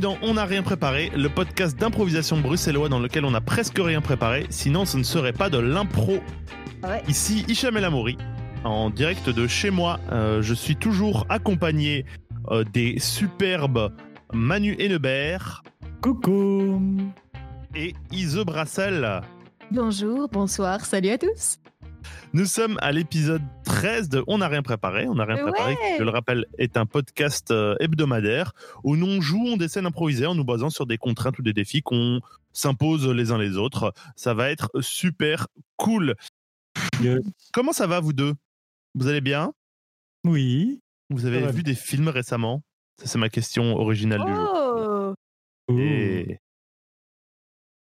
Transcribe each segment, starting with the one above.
dans On n'a rien préparé, le podcast d'improvisation bruxellois dans lequel on n'a presque rien préparé, sinon ce ne serait pas de l'impro. Ouais. Ici Hicham El Amouri, en direct de chez moi. Euh, je suis toujours accompagné euh, des superbes Manu Hennebert Coucou et Ise Brassel. Bonjour, bonsoir, salut à tous. Nous sommes à l'épisode 13 de On n'a rien préparé. On n'a rien Ouais. préparé, qui, je le rappelle, est un podcast euh, hebdomadaire où nous jouons des scènes improvisées en nous basant sur des contraintes ou des défis qu'on s'impose les uns les autres. Ça va être super cool. Yes. Comment ça va, vous deux? Vous allez bien? Oui. Vous avez vu des films récemment? Ça, c'est ma question originale du jour. Oh, Oh. Et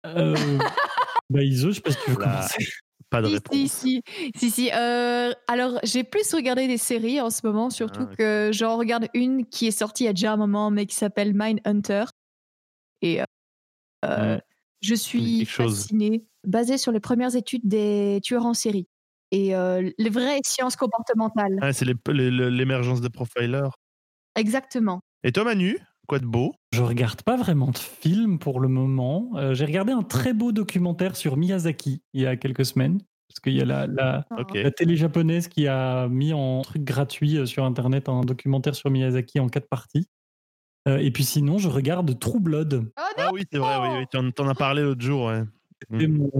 Euh, bah Iso, je sais pas si tu veux commencer. Pas de si, réponse. si, si, si, si. Euh, alors, j'ai plus regardé des séries en ce moment, surtout Ah, que j'en regarde une qui est sortie il y a déjà un moment, mais qui s'appelle Mindhunter. Et euh, je suis fascinée, basée sur les premières études des tueurs en série et euh, les vraies sciences comportementales. Ah, c'est l'émergence des profilers. Exactement. Et toi, Manu? Quoi de beau? Je regarde pas vraiment de films pour le moment. Euh, J'ai regardé un très beau documentaire sur Miyazaki il y a quelques semaines. Parce qu'il y a la, la télé japonaise qui a mis en truc gratuit euh, sur Internet un documentaire sur Miyazaki en quatre parties. Euh, et puis sinon, je regarde True Blood. Oh Ah oui, c'est vrai, oui, oui, tu en, t'en as parlé l'autre jour. Ouais. C'était mon,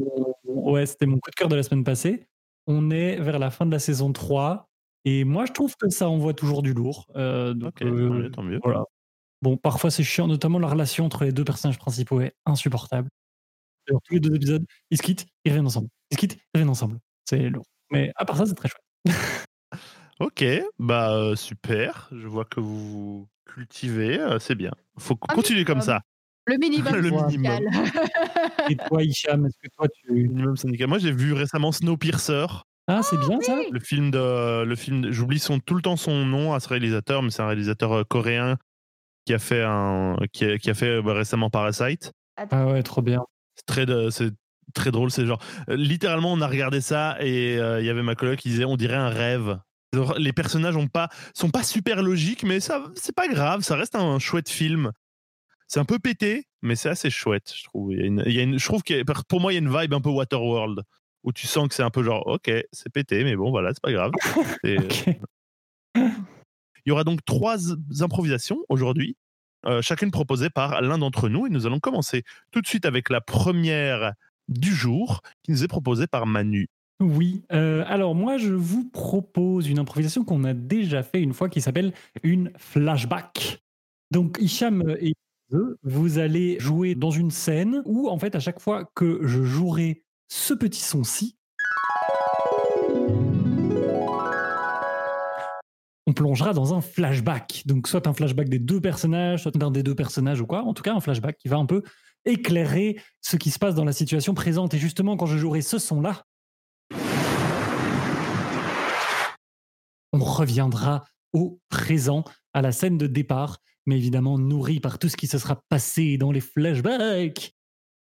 ouais, c'était mon coup de cœur de la semaine passée. On est vers la fin de la saison 3. Et moi, je trouve que ça envoie toujours du lourd. Euh, donc, Ok, tant euh, mieux, tant mieux. voilà. Bon, parfois c'est chiant, notamment la relation entre les deux personnages principaux est insupportable. D'ailleurs, tous les deux épisodes, ils se quittent, ils reviennent ensemble. Ils se quittent, ils reviennent ensemble. C'est lourd. Mais à part ça, c'est très chouette. Ok, bah euh, super. Je vois que vous vous cultivez, euh, c'est bien. Faut Un continuer comme ça. Le minimum Le syndical. Et toi, Hicham, est-ce que toi tu. Minimum syndical. Moi, j'ai vu récemment Snowpiercer, Ah, c'est bien ça le film de, le film. J'oublie son tout le temps son nom à ce réalisateur, mais c'est un réalisateur euh, coréen qui a fait un, qui a, qui a fait euh, bah, récemment Parasite. Ah ouais, trop bien. C'est très, de- c'est très drôle. C'est genre, euh, littéralement, on a regardé ça et euh, il y avait ma coloc qui disait, on dirait un rêve. Les personnages ont pas, sont pas super logiques, mais ça, c'est pas grave. Ça reste un chouette film. C'est un peu pété, mais c'est assez chouette, je trouve. Il y a une, il y a une- je trouve que pour moi, il y a une vibe un peu Waterworld où tu sens que c'est un peu genre, ok, c'est pété, mais bon, voilà, c'est pas grave. C'est- Ok. Il y aura donc trois improvisations aujourd'hui, euh, chacune proposée par l'un d'entre nous. Et nous allons commencer tout de suite avec la première du jour, qui nous est proposée par Manu. Oui. euh, alors, moi, je vous propose une improvisation qu'on a déjà fait une fois qui s'appelle une flashback. Donc, Hicham et vous allez jouer dans une scène où, en fait, à chaque fois que je jouerai ce petit son-ci, on plongera dans un flashback. Donc, soit un flashback des deux personnages, soit d'un des deux personnages ou quoi. En tout cas, un flashback qui va un peu éclairer ce qui se passe dans la situation présente. Et justement, quand je jouerai ce son-là, on reviendra au présent, à la scène de départ, mais évidemment nourri par tout ce qui se sera passé dans les flashbacks.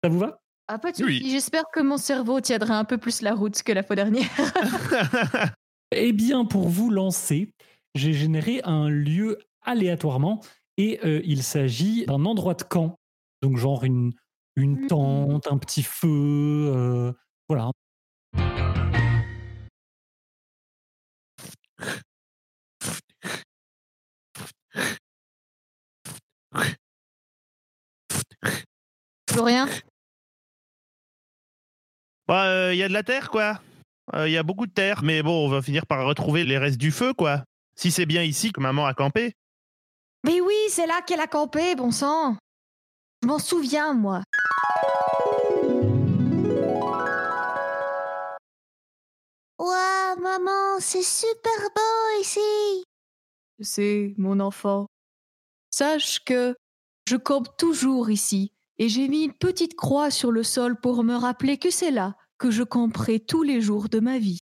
Ça vous va? Ah, pas de Oui. J'espère que mon cerveau tiendra un peu plus la route que la fois dernière. Eh bien, pour vous lancer, j'ai généré un lieu aléatoirement et euh, il s'agit d'un endroit de camp. Donc, genre une, une Mhm. tente, un petit feu, euh, voilà. Florian? Bah, euh, Il y a de la terre, quoi. Euh, Il y a beaucoup de terre, mais bon, on va finir par retrouver les restes du feu, quoi. Si c'est bien ici que maman a campé. Mais oui, c'est là qu'elle a campé, bon sang. Je m'en souviens, moi. Ouah, maman, c'est super beau ici. C'est mon enfant. Sache que je campe toujours ici et j'ai mis une petite croix sur le sol pour me rappeler que c'est là que je camperai tous les jours de ma vie.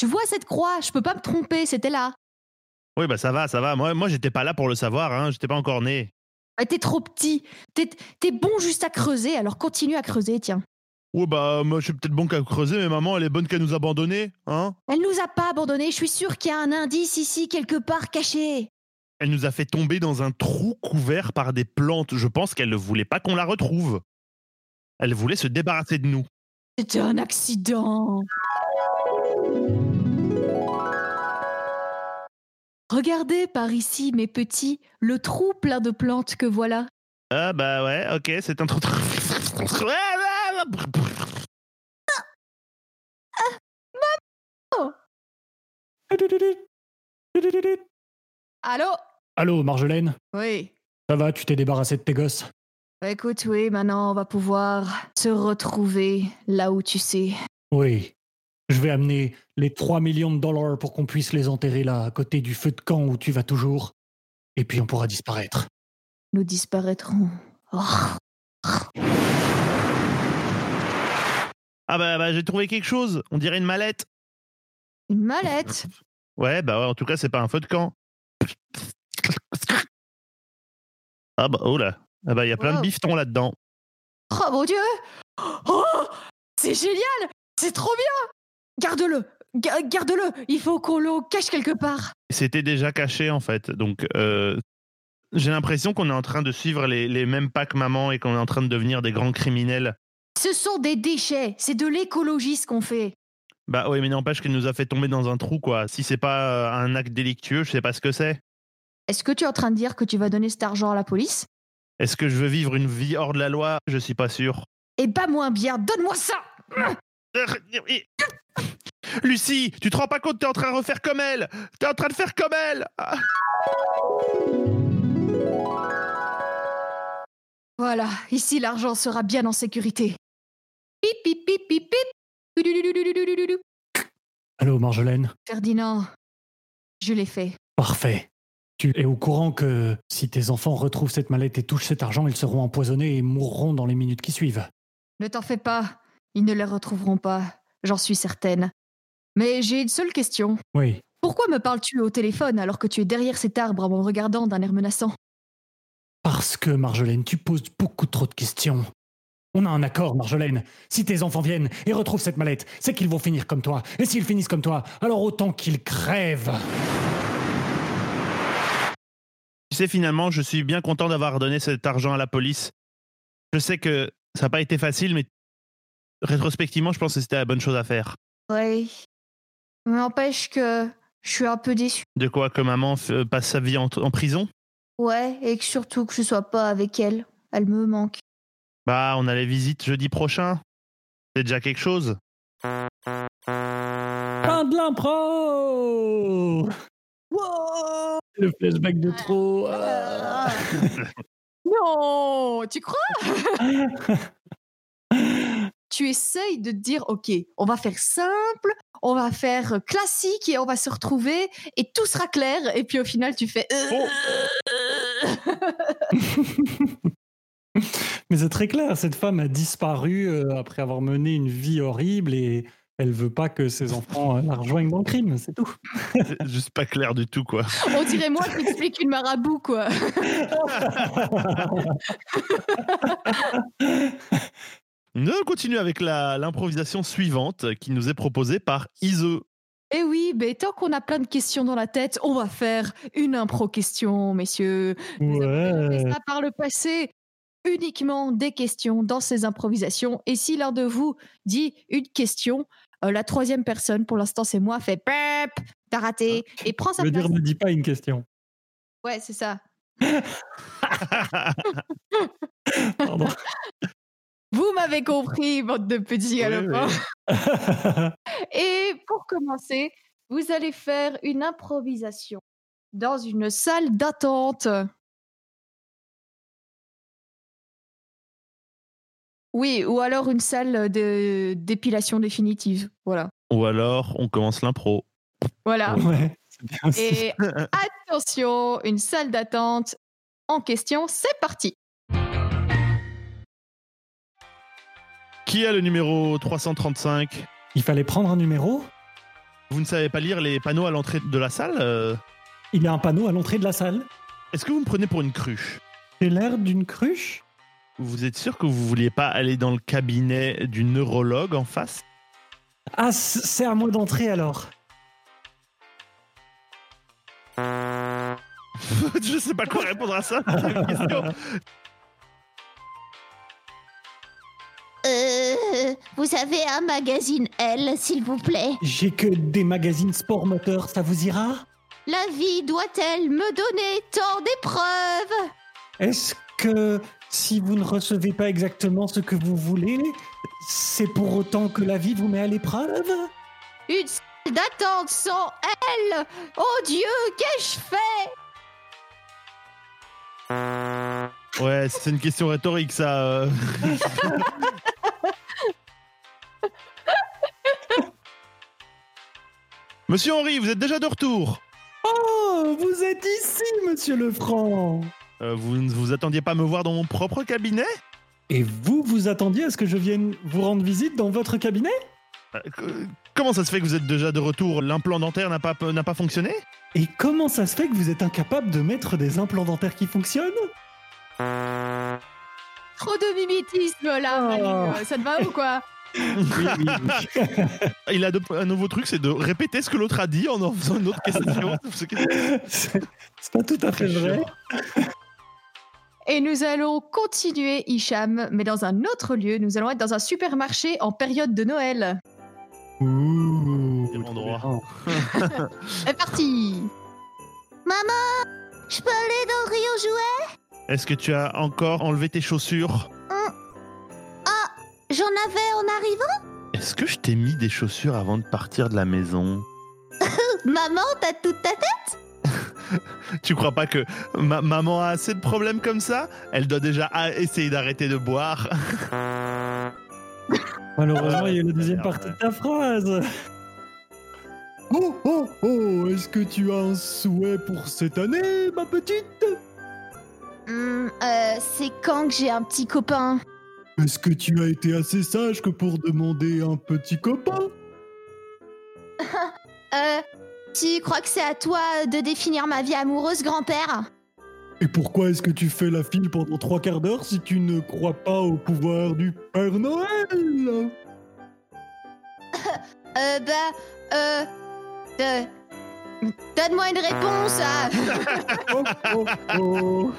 Tu vois cette croix? Je peux pas me tromper, c'était là. Oui, bah ça va, ça va. Moi, moi j'étais pas là pour le savoir, hein. J'étais pas encore né. Ah, T'es trop petit. T'es t'es bon juste à creuser, alors continue à creuser, tiens. Ouais, bah, moi, je suis peut-être bon qu'à creuser, mais maman, elle est bonne qu'à nous abandonner, hein? Elle nous a pas abandonnés, je suis sûre qu'il y a un indice ici quelque part caché. Elle nous a fait tomber dans un trou couvert par des plantes. Je pense qu'elle ne voulait pas qu'on la retrouve. Elle voulait se débarrasser de nous. C'était un accident. Regardez par ici, mes petits, le trou plein de plantes que voilà. Ah bah ouais, ok, c'est un trou. Allô Allô, Marjolaine? Oui. Ça va, tu t'es débarrassé de tes gosses? Bah, Écoute, oui, maintenant on va pouvoir se retrouver là où tu sais. Oui. Je vais amener les 3 millions de dollars pour qu'on puisse les enterrer là, à côté du feu de camp où tu vas toujours. Et puis on pourra disparaître. Nous disparaîtrons. Oh. Ah bah, bah, j'ai trouvé quelque chose. On dirait une mallette. Une mallette? Ouais, bah ouais, en tout cas, c'est pas un feu de camp. Ah bah, oh là. Ah bah, il y a plein de bifetons là-dedans. Oh mon dieu Oh C'est génial C'est trop bien Garde-le Ga- Garde-le Il faut qu'on le cache quelque part. C'était déjà caché, en fait. Donc, euh, j'ai l'impression qu'on est en train de suivre les, les mêmes pas que maman et qu'on est en train de devenir des grands criminels. Ce sont des déchets, c'est de l'écologie ce qu'on fait. Bah oui, mais n'empêche qu'elle nous a fait tomber dans un trou, quoi. Si c'est pas euh, un acte délictueux, je sais pas ce que c'est. Est-ce que tu es en train de dire que tu vas donner cet argent à la police? Est-ce que je veux vivre une vie hors de la loi? Je suis pas sûr. Eh pas moins bien, donne-moi ça Lucie, tu te rends pas compte, t'es en train de refaire comme elle T'es en train de faire comme elle. Voilà, ici l'argent sera bien en sécurité. Pip, pip, pip, pip, pip. Allô, Marjolaine Ferdinand, je l'ai fait. Parfait. Tu es au courant que si tes enfants retrouvent cette mallette et touchent cet argent, ils seront empoisonnés et mourront dans les minutes qui suivent. Ne t'en fais pas, ils ne les retrouveront pas, j'en suis certaine. Mais j'ai une seule question. Oui. Pourquoi me parles-tu au téléphone alors que tu es derrière cet arbre en me regardant d'un air menaçant? Parce que, Marjolaine, tu poses beaucoup trop de questions. On a un accord, Marjolaine. Si tes enfants viennent et retrouvent cette mallette, c'est qu'ils vont finir comme toi. Et s'ils finissent comme toi, alors autant qu'ils crèvent. Tu sais, finalement, je suis bien content d'avoir donné cet argent à la police. Je sais que ça n'a pas été facile, mais rétrospectivement, je pense que c'était la bonne chose à faire. Oui. Mais n'empêche que je suis un peu déçue. De quoi que maman f- passe sa vie en, en prison? Ouais, et que surtout que je sois pas avec elle. Elle me manque. Bah, on a les visites jeudi prochain. C'est déjà quelque chose. Fin de l'impro Le flashback de trop. ah. non, tu crois? Tu essayes de te dire, ok, on va faire simple, on va faire classique et on va se retrouver et tout sera clair. Et puis au final, tu fais. Mais c'est très clair, cette femme a disparu euh, après avoir mené une vie horrible et elle veut pas que ses enfants euh, la rejoignent dans le crime, c'est tout. C'est juste pas clair du tout, quoi. On dirait moi qui explique une marabout, quoi. Nous continuons avec l'improvisation suivante qui nous est proposée par Ise. Eh oui, mais tant qu'on a plein de questions dans la tête, on va faire une impro question, messieurs. Nous avons fait Ouais. ça par le passé. Uniquement des questions dans ces improvisations. Et si l'un de vous dit une question, euh, la troisième personne, pour l'instant c'est moi, fait PEP, t'as raté, et prend sa Je veux place. dire, ne dis pas une question. Ouais, c'est ça. Pardon. Vous m'avez compris, bande de petits galopins. oui. Et pour commencer, vous allez faire une improvisation dans une salle d'attente. Oui, ou alors une salle de d'épilation définitive. Voilà. Ou alors, on commence l'impro. Voilà. ouais, bien. Et attention, une salle d'attente en question, c'est parti. Qui a le numéro 335 Il fallait prendre un numéro. Vous ne savez pas lire les panneaux à l'entrée de la salle euh, Il y a un panneau à l'entrée de la salle. Est-ce que vous me prenez pour une cruche? J'ai l'air d'une cruche. Vous êtes sûr que vous vouliez pas aller dans le cabinet du neurologue en face? Ah, c'est à moi d'entrer alors. je sais pas quoi répondre à ça. Euh, vous avez un magazine L, s'il vous plaît. J'ai que des magazines sport moteur, ça vous ira? La vie doit-elle me donner tant d'épreuves? Est-ce que si vous ne recevez pas exactement ce que vous voulez, c'est pour autant que la vie vous met à l'épreuve? Une salle d'attente sans elle Oh Dieu, qu'ai-je fait? Ouais, c'est une question rhétorique, ça. Monsieur Henri, vous êtes déjà de retour. Oh, vous êtes ici, monsieur Lefranc Euh, vous ne vous attendiez pas à me voir dans mon propre cabinet? Et vous, vous attendiez à ce que je vienne vous rendre visite dans votre cabinet? Euh, Comment ça se fait que vous êtes déjà de retour? L'implant dentaire n'a pas, n'a pas fonctionné? Et comment ça se fait que vous êtes incapable de mettre des implants dentaires qui fonctionnent? Trop de mimétisme là. Oh. Euh, Ça te va ou quoi? Il a de- un nouveau truc, c'est de répéter ce que l'autre a dit en en faisant une autre question. C'est pas tout à fait vrai. Et nous allons continuer, Hicham, mais dans un autre lieu. Nous allons être dans un supermarché en période de Noël. Ouh, Quel endroit. trop C'est parti Maman, je peux aller dans le rayon jouet Est-ce que tu as encore enlevé tes chaussures? J'en avais en arrivant. Est-ce que je t'ai mis des chaussures avant de partir de la maison Maman, t'as toute ta tête. Tu crois pas que ma- maman a assez de problèmes comme ça? Elle doit déjà a- essayer d'arrêter de boire. Malheureusement, il y a la deuxième partie de ta phrase. Oh, oh, oh, est-ce que tu as un souhait pour cette année, ma petite? Hum, euh, c'est quand que j'ai un petit copain? Est-ce que tu as été assez sage que pour demander un petit copain Euh, tu crois que c'est à toi de définir ma vie amoureuse, grand-père Et pourquoi est-ce que tu fais la file pendant trois quarts d'heure si tu ne crois pas au pouvoir du Père Noël Euh, bah, euh... euh, Donne-moi une réponse à... Oh, oh, oh.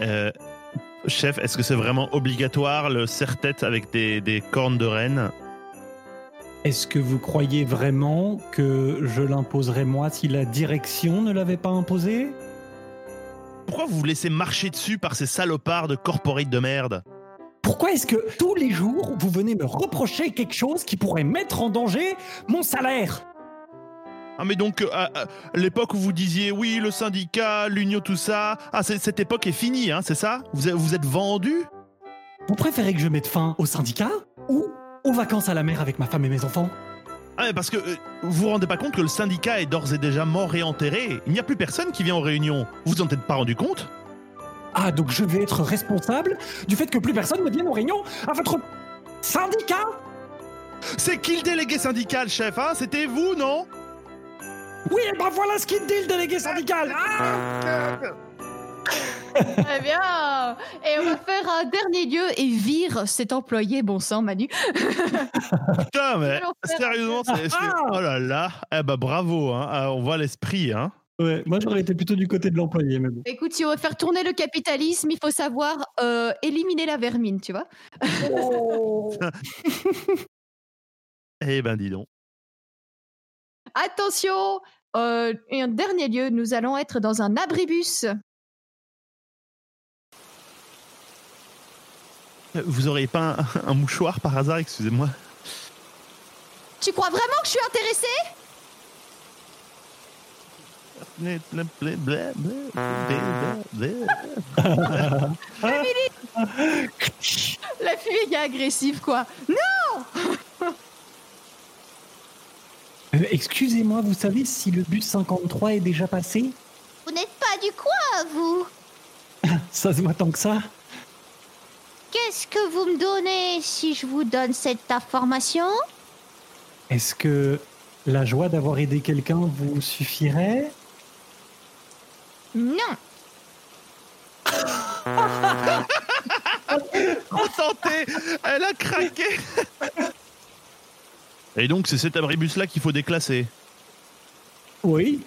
Euh, chef, est-ce que c'est vraiment obligatoire le serre-tête avec des, des cornes de reine? Est-ce que vous croyez vraiment que je l'imposerais moi si la direction ne l'avait pas imposé? Pourquoi vous vous laissez marcher dessus par ces salopards de corporate de merde? Pourquoi est-ce que tous les jours vous venez me reprocher quelque chose qui pourrait mettre en danger mon salaire? Ah mais donc, euh, à, à l'époque où vous disiez oui, le syndicat, l'union, tout ça, ah cette époque est finie, hein, c'est ça? Vous, êtes- vous êtes vendu? Vous préférez que je mette fin au syndicat ou aux vacances à la mer avec ma femme et mes enfants? Ah mais parce que euh, vous vous rendez pas compte que le syndicat est d'ores et déjà mort et enterré. Il n'y a plus personne qui vient aux réunions. Vous vous en êtes pas rendu compte? Ah, donc je vais être responsable du fait que plus personne ne vienne aux réunions à votre syndicat? C'est qui le délégué syndical, chef hein? C'était vous, non? Oui, et ben voilà ce qu'il dit le délégué syndical Ah Très bien Et on va faire un dernier lieu et vire cet employé, bon sang, Manu. Putain, mais sérieusement, c'est... Ah Oh là là Eh bah bravo, hein Ah, on voit l'esprit, hein Ouais, moi j'aurais été plutôt du côté de l'employé, bon. Écoute, si on veut faire tourner le capitalisme, il faut savoir euh, éliminer la vermine, tu vois. Eh ben dis donc. Attention euh, Et un dernier lieu, nous allons être dans un abribus. Vous auriez pas un, un mouchoir par hasard, excusez-moi? Tu crois vraiment que je suis intéressée? La fille est agressive, quoi. Excusez-moi, vous savez si le bus 53 est déjà passé? Vous n'êtes pas du coin, vous. Ça se voit tant que ça. Qu'est-ce que vous me donnez si je vous donne cette information? Est-ce que la joie d'avoir aidé quelqu'un vous suffirait? Non. Enchanté Elle a craqué Et donc c'est cet abribus-là qu'il faut déclasser. Oui.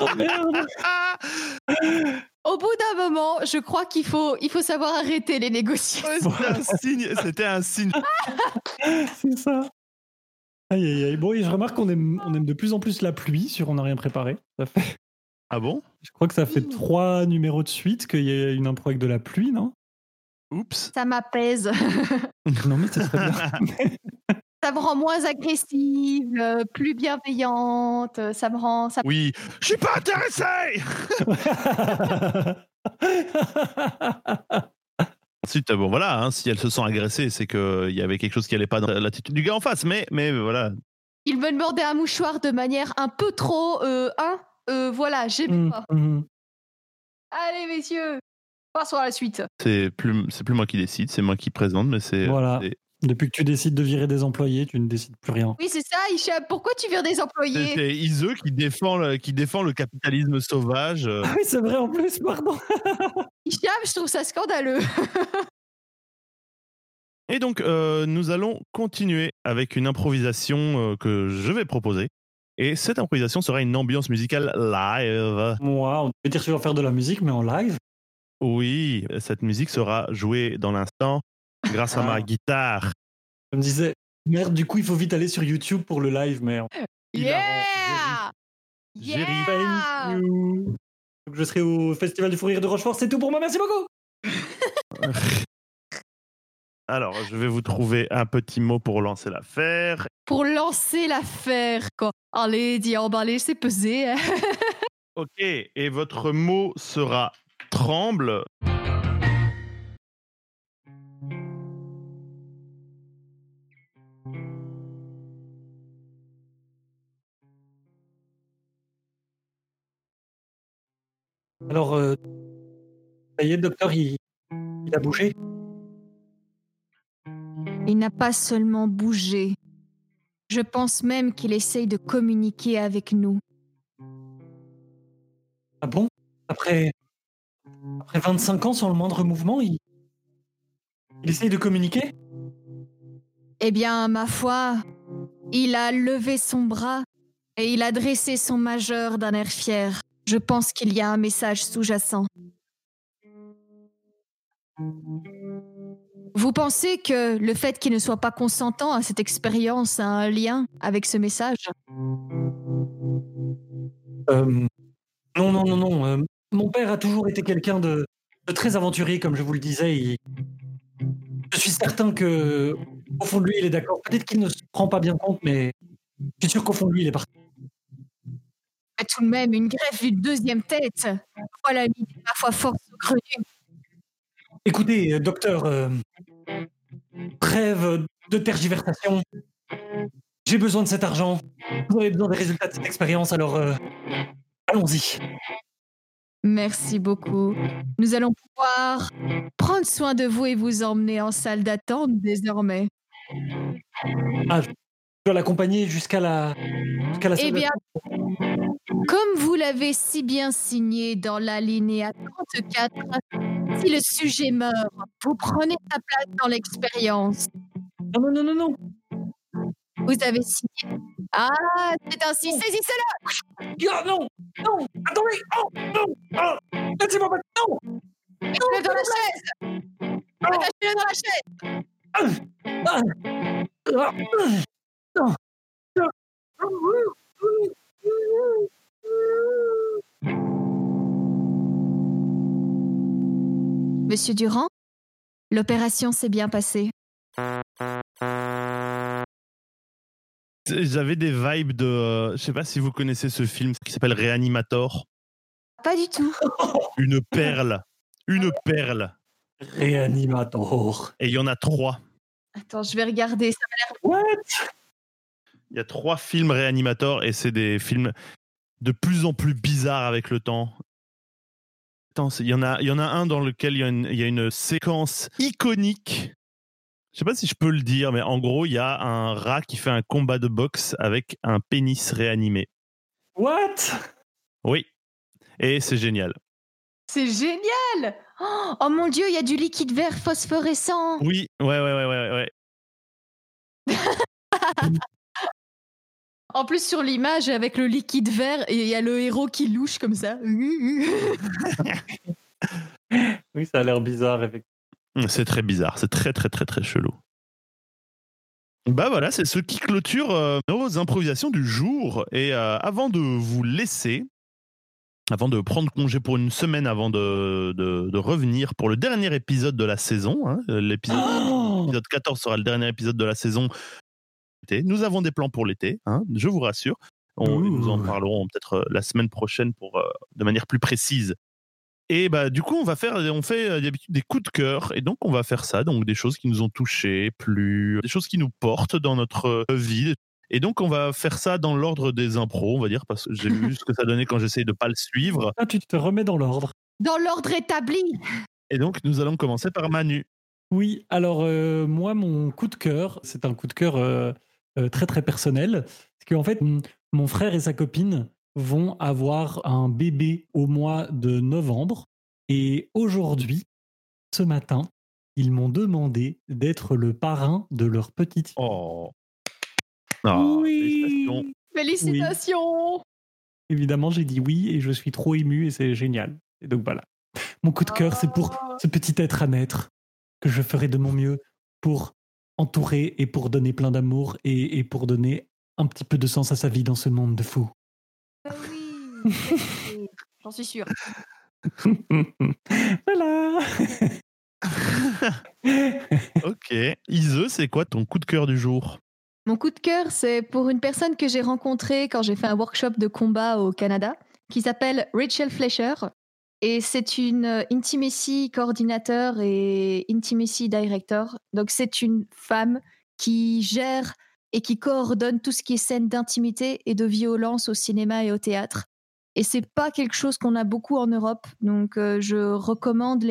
Oh merde Au bout d'un moment, je crois qu'il faut, il faut savoir arrêter les négociations. C'était un signe. C'était un signe. C'est ça. Aïe, aïe, aïe. Bon, et je remarque qu'on aime, on aime de plus en plus la pluie sur On n'a rien préparé. Ça fait, Ah bon? Je crois que ça fait trois numéros de suite qu'il y a une impro avec de la pluie, non? Oups. Ça m'apaise. Non, mais ça serait bien. Ça me rend moins agressive, euh, plus bienveillante. euh, Ça me rend. Ça... Oui. Je suis pas intéressé. Ensuite, euh, bon voilà, hein, si elle se sent agressée, c'est qu'il y avait quelque chose qui allait pas dans l'attitude du gars en face. Mais, mais voilà. Il me demandait un mouchoir de manière un peu trop. Euh, hein? Euh, voilà, j'ai Hum, pas. hum. Allez, messieurs, passons à la suite. C'est plus, c'est plus moi qui décide, c'est moi qui présente, mais c'est. Voilà. c'est- Depuis que tu décides de virer des employés, tu ne décides plus rien. Oui, c'est ça, Hicham. Pourquoi tu vires des employés? c'est Iseux qui défend le, qui défend le capitalisme sauvage. euh. Ah oui, c'est vrai en plus, pardon. Hicham, je trouve ça scandaleux. Et donc, euh, nous allons continuer avec une improvisation euh, que je vais proposer. Et cette improvisation sera une ambiance musicale live. Moi, on peut dire que tu vas faire de la musique, mais en live. Oui, cette musique sera jouée dans l'instant grâce à ma Ah. guitare. Je me disais, merde, du coup, il faut vite aller sur YouTube pour le live, mais. Yeah Jerry. Yeah Thank you. Donc, je serai au Festival du Fou Rire de Rochefort. C'est tout pour moi. Merci beaucoup. Alors, je vais vous trouver un petit mot pour lancer l'affaire. Pour lancer l'affaire, quoi. Allez, dis emballer, c'est pesé. hein. Ok, et votre mot sera tremble. Alors, euh, ça y est, le docteur, il, il a bougé? Il n'a pas seulement bougé. Je pense même qu'il essaye de communiquer avec nous. Ah bon? Après, après 25 ans sans le moindre mouvement, il, il essaye de communiquer? Eh bien, ma foi, il a levé son bras et il a dressé son majeur d'un air fier. Je pense qu'il y a un message sous-jacent. Vous pensez que le fait qu'il ne soit pas consentant à cette expérience a un lien avec ce message? Euh, Non, non, non, non. euh, mon père a toujours été quelqu'un de, de très aventurier, comme je vous le disais. il- Je suis certain que, au fond de lui, il est d'accord. Peut-être qu'il ne se rend pas bien compte, mais je suis sûr qu'au fond de lui, il est parti. Mais tout de même, une greffe d'une deuxième tête. Voilà l'idée, ma foi, fort saugrenue. Écoutez, euh, docteur, euh, trêve de tergiversation. J'ai besoin de cet argent. Vous avez besoin des résultats de cette expérience, alors euh, allons-y. Merci beaucoup. Nous allons pouvoir prendre soin de vous et vous emmener en salle d'attente désormais. Je dois l'accompagner jusqu'à la, jusqu'à la Eh salle bien, comme vous l'avez si bien signé dans l'alinéa 34, si le sujet meurt, vous prenez sa place dans l'expérience. Non, non, non, non, non. Vous avez signé. Ah, c'est ainsi, saisissez-le Ah, non, non, attendez, oh, non, ah, laissez-moi pas, non, Mettez-le dans la chaise Attachez-le dans la chaise ah, ah, non, Monsieur Durand, l'opération s'est bien passée. J'avais des vibes de. euh, je sais pas si vous connaissez ce film qui s'appelle Reanimator. Pas du tout. Une perle. Une perle. Réanimator. Et il y en a trois. Attends, je vais regarder. Ça What? Il y a trois films Reanimator et c'est des films de plus en plus bizarres avec le temps. Il y, en a, il y en a un dans lequel il y a une, il y a une séquence iconique. Je sais pas si je peux le dire, mais en gros, il y a un rat qui fait un combat de boxe avec un pénis réanimé. What? Oui. Et c'est génial. C'est génial oh, oh mon dieu, il y a du liquide vert phosphorescent. Oui, ouais, ouais, ouais, ouais, ouais. En plus, sur l'image, avec le liquide vert, et il y a le héros qui louche comme ça. Oui, ça a l'air bizarre, effectivement. C'est très bizarre, c'est très très très très chelou. Bah voilà, c'est ce qui clôture euh, nos improvisations du jour. Et euh, avant de vous laisser, avant de prendre congé pour une semaine, avant de, de- de revenir pour le dernier épisode de la saison, hein, l'épisode Oh l'épisode 14 sera le dernier épisode de la saison. Nous avons des plans pour l'été, hein, je vous rassure. On, nous en parlerons peut-être euh, la semaine prochaine pour, euh, de manière plus précise. Et bah du coup, on va faire, on fait euh, d'habitude des coups de cœur, et donc on va faire ça, donc des choses qui nous ont touchés, plus des choses qui nous portent dans notre vie. Et donc on va faire ça dans l'ordre des impros, on va dire, parce que j'ai vu ce que ça donnait quand j'essayais de pas le suivre. Ah, tu te remets dans l'ordre. Dans l'ordre établi. Et donc nous allons commencer par Manu. Oui, alors euh, moi, mon coup de cœur, c'est un coup de cœur euh, très très personnel. Parce qu'en fait, mon frère et sa copine vont avoir un bébé au mois de novembre. Et aujourd'hui, ce matin, ils m'ont demandé d'être le parrain de leur petite fille. Oh. Ah, félicitations. Félicitations. Évidemment, j'ai dit oui et je suis trop ému et c'est génial. Et donc voilà. Mon coup de cœur, c'est pour ce petit être à naître que je ferai de mon mieux pour entourer et pour donner plein d'amour et, et pour donner un petit peu de sens à sa vie dans ce monde de fous. Ah oui. oui. J'en suis sûre. voilà. Ok. Ise, c'est quoi ton coup de cœur du jour? Mon coup de cœur, c'est pour une personne que j'ai rencontrée quand j'ai fait un workshop de combat au Canada, qui s'appelle Rachel Fleischer. Et c'est une euh, intimacy coordinateur et intimacy director. Donc c'est une femme qui gère et qui coordonne tout ce qui est scène d'intimité et de violence au cinéma et au théâtre. Et c'est pas quelque chose qu'on a beaucoup en Europe. Donc euh, je recommande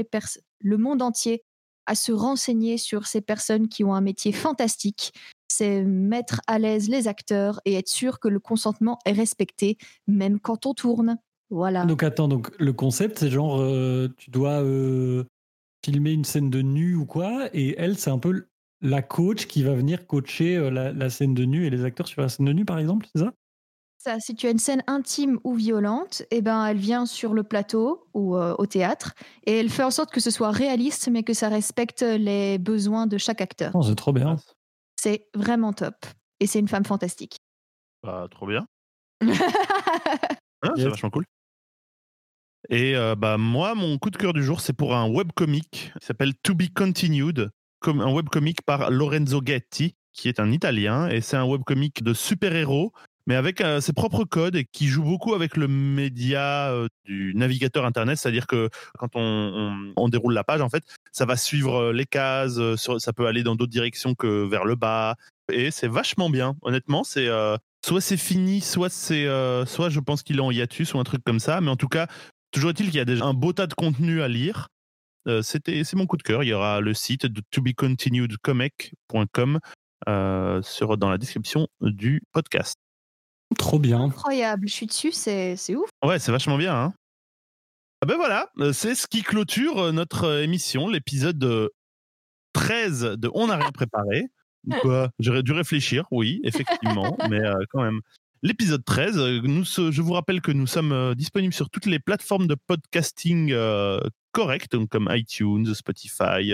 le monde entier à se renseigner sur ces personnes qui ont un métier fantastique c'est mettre à l'aise les acteurs et être sûr que le consentement est respecté, même quand on tourne. Voilà. Donc attends, donc le concept, c'est genre euh, tu dois euh, filmer une scène de nu ou quoi, et elle, c'est un peu la coach qui va venir coacher euh, la, la scène de nu et les acteurs sur la scène de nu, par exemple, c'est ça? Ça, si tu as une scène intime ou violente, eh ben, elle vient sur le plateau ou euh, au théâtre et elle fait en sorte que ce soit réaliste, mais que ça respecte les besoins de chaque acteur. Oh, C'est trop bien. C'est vraiment top. Et c'est une femme fantastique. Bah, trop bien. Ah, C'est Yes. vachement cool. Et euh, bah, moi, mon coup de cœur du jour, c'est pour un webcomic qui s'appelle To Be Continued, comme un webcomic par Lorenzo Gatti, qui est un Italien, et c'est un webcomic de super-héros, mais avec euh, ses propres codes et qui joue beaucoup avec le média euh, du navigateur Internet, c'est-à-dire que quand on, on- déroule la page, en fait, ça va suivre les cases, ça peut aller dans d'autres directions que vers le bas, et c'est vachement bien. Honnêtement, c'est soit c'est fini, soit c'est, soit je pense qu'il est en hiatus ou un truc comme ça. Mais en tout cas, toujours est-il qu'il y a déjà un beau tas de contenu à lire. Euh, c'était, c'est mon coup de cœur. Il y aura le site de tobecontinuedcomic.com euh, sur dans la description du podcast. Trop bien. Incroyable. Je suis dessus, c'est c'est ouf. Ouais, c'est vachement bien. Hein ah ben voilà, euh, c'est ce qui clôture euh, notre émission, l'épisode euh, 13 de On n'a rien préparé. Quoi J'aurais dû réfléchir, oui, effectivement, mais euh, quand même. L'épisode 13, euh, je vous rappelle que nous sommes euh, disponibles sur toutes les plateformes de podcasting euh, correctes, comme iTunes, Spotify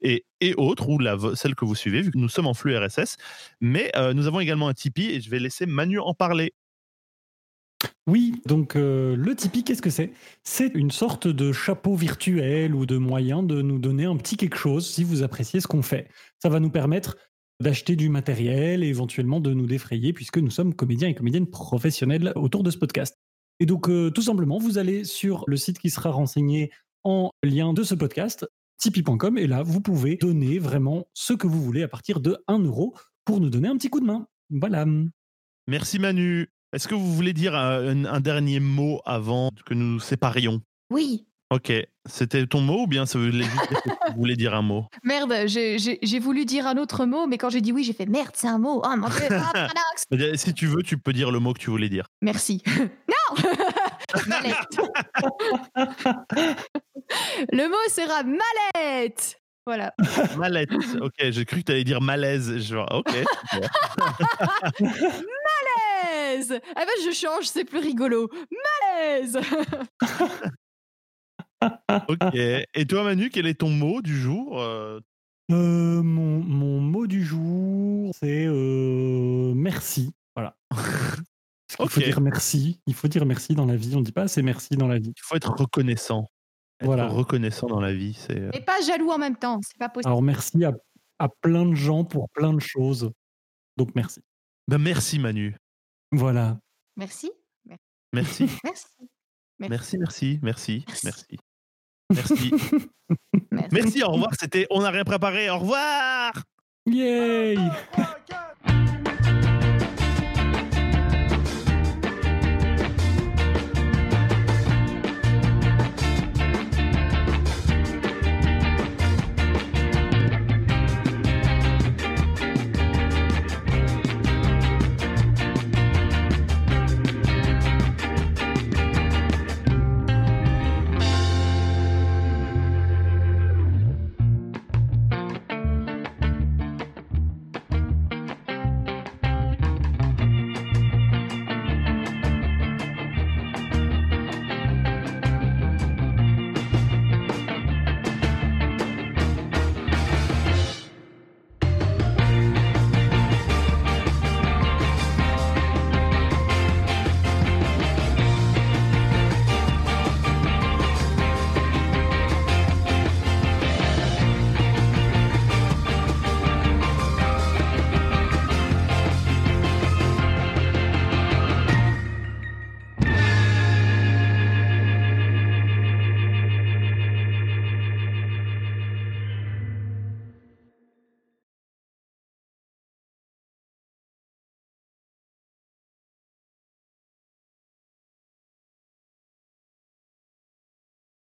et, autres, ou la, celle que vous suivez, vu que nous sommes en flux RSS. Mais nous avons également un Tipeee et je vais laisser Manu en parler. Oui, donc le Tipeee, qu'est-ce que c'est? C'est une sorte de chapeau virtuel ou de moyen de nous donner un petit quelque chose si vous appréciez ce qu'on fait. Ça va nous permettre d'acheter du matériel et éventuellement de nous défrayer puisque nous sommes comédiens et comédiennes professionnels autour de ce podcast. Et donc euh, tout simplement, vous allez sur le site qui sera renseigné en lien de ce podcast, tipeee.com, et là, vous pouvez donner vraiment ce que vous voulez à partir de 1 euro pour nous donner un petit coup de main. Voilà. Merci Manu. Est-ce que vous voulez dire un, un dernier mot avant que nous nous séparions? Oui. Ok, c'était ton mot ou bien ça voulait dire tu voulais dire un mot? Merde, j'ai- voulu dire un autre mot, mais quand j'ai dit oui, j'ai fait merde, c'est un mot. Oh mon dieu, ah. Eh Si tu veux, tu peux dire le mot que tu voulais dire. Merci. non Mallette. Le mot sera mallette. Voilà. Mallette. Ok, j'ai cru que tu allais dire malaise. Vois, ok. Malaise Ah ben je change, c'est plus rigolo. Malaise ok. Et toi, Manu, quel est ton mot du jour Euh, Euh, mon, mon mot du jour, c'est euh, merci. Voilà. Qu'il faut dire merci. Il faut dire merci dans la vie. On ne dit pas assez merci dans la vie. Il faut être reconnaissant. Être Voilà. reconnaissant dans la vie, c'est. Mais pas jaloux en même temps, c'est pas possible. Alors merci à, à plein de gens pour plein de choses. Donc merci. Ben, merci, Manu. Voilà. Merci. Merci. Merci. merci, merci, merci, Merci. merci. Merci. Merci. Merci, au revoir. C'était On n'a rien préparé. Au revoir. Yay.